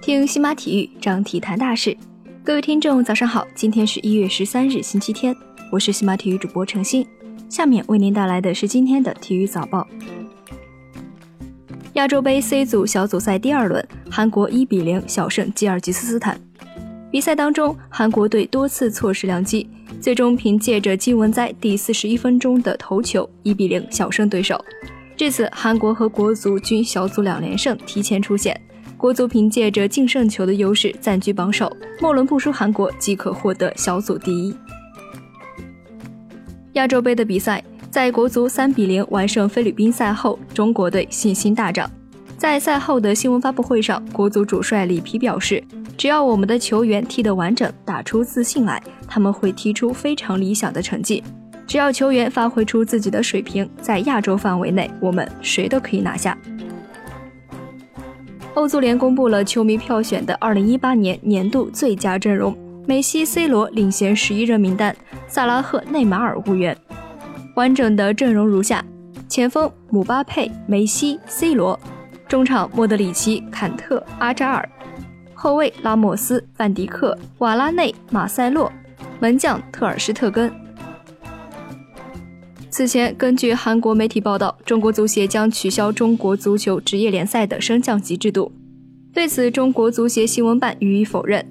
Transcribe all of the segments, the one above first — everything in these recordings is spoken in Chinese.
听新马体育，张体坛大事。各位听众，早上好！今天是一月十三日，星期天，我是新马体育主播程鑫。下面为您带来的是今天的体育早报。亚洲杯 C 组小组赛第二轮，韩国一比零小胜吉尔吉斯斯坦。比赛当中，韩国队多次错失良机，最终凭借着金文哉第四十一分钟的头球，一比零小胜对手。至此，韩国和国足均小组两连胜，提前出线。国足凭借着净胜球的优势暂居榜首，末轮不输韩国即可获得小组第一。亚洲杯的比赛，在国足三比零完胜菲律宾赛后，中国队信心大涨。在赛后的新闻发布会上，国足主帅里皮表示。只要我们的球员踢得完整，打出自信来，他们会踢出非常理想的成绩。只要球员发挥出自己的水平，在亚洲范围内，我们谁都可以拿下。欧足联公布了球迷票选的2018年年度最佳阵容，梅西、C 罗领衔十一人名单，萨拉赫、内马尔无缘。完整的阵容如下：前锋姆巴佩、梅西、C 罗；中场莫德里奇、坎特、阿扎尔。后卫拉莫斯、范迪克、瓦拉内、马塞洛，门将特尔施特根。此前，根据韩国媒体报道，中国足协将取消中国足球职业联赛的升降级制度。对此，中国足协新闻办予以否认。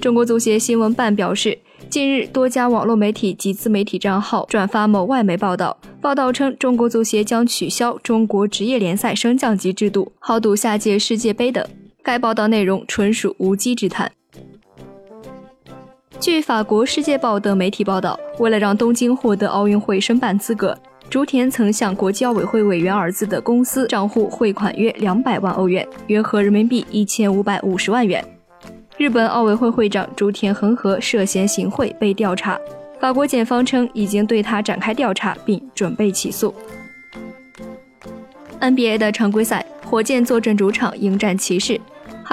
中国足协新闻办表示，近日多家网络媒体及自媒体账号转发某外媒报道，报道称中国足协将取消中国职业联赛升降级制度，豪赌下届世界杯等。该报道内容纯属无稽之谈。据法国《世界报》的媒体报道，为了让东京获得奥运会申办资格，竹田曾向国际奥委会委员儿子的公司账户汇款约两百万欧元，约合人民币一千五百五十万元。日本奥委会会长竹田恒河涉嫌行贿被调查，法国检方称已经对他展开调查，并准备起诉。NBA 的常规赛，火箭坐镇主场迎战骑士。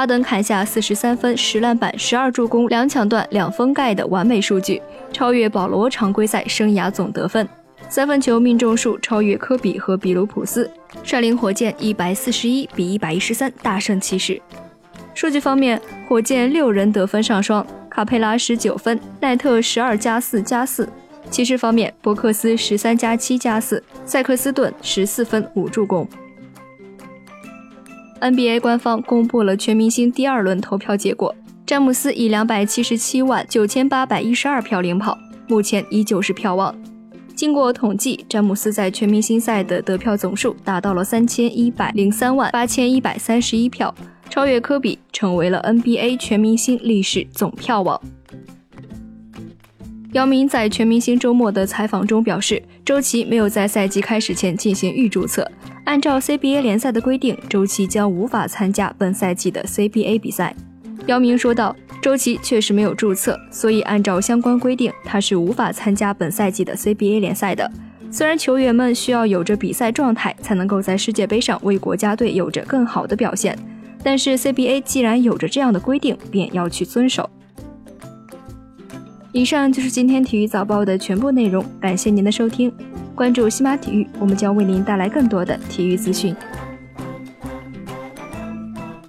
哈登砍下四十三分、十篮板、十二助攻、两抢断、两封盖的完美数据，超越保罗常规赛生涯总得分。三分球命中数超越科比和比卢普斯，率领火箭一百四十一比一百一十三大胜骑士。数据方面，火箭六人得分上双，卡佩拉十九分，奈特十二加四加四。骑士方面，伯克斯十三加七加四，塞克斯顿十四分五助攻。NBA 官方公布了全明星第二轮投票结果，詹姆斯以两百七十七万九千八百一十二票领跑，目前依旧是票王。经过统计，詹姆斯在全明星赛的得票总数达到了三千一百零三万八千一百三十一票，超越科比，成为了 NBA 全明星历史总票王。姚明在全明星周末的采访中表示，周琦没有在赛季开始前进行预注册。按照 CBA 联赛的规定，周琦将无法参加本赛季的 CBA 比赛。姚明说道：“周琦确实没有注册，所以按照相关规定，他是无法参加本赛季的 CBA 联赛的。虽然球员们需要有着比赛状态，才能够在世界杯上为国家队有着更好的表现，但是 CBA 既然有着这样的规定，便要去遵守。”以上就是今天体育早报的全部内容，感谢您的收听。关注西马体育，我们将为您带来更多的体育资讯。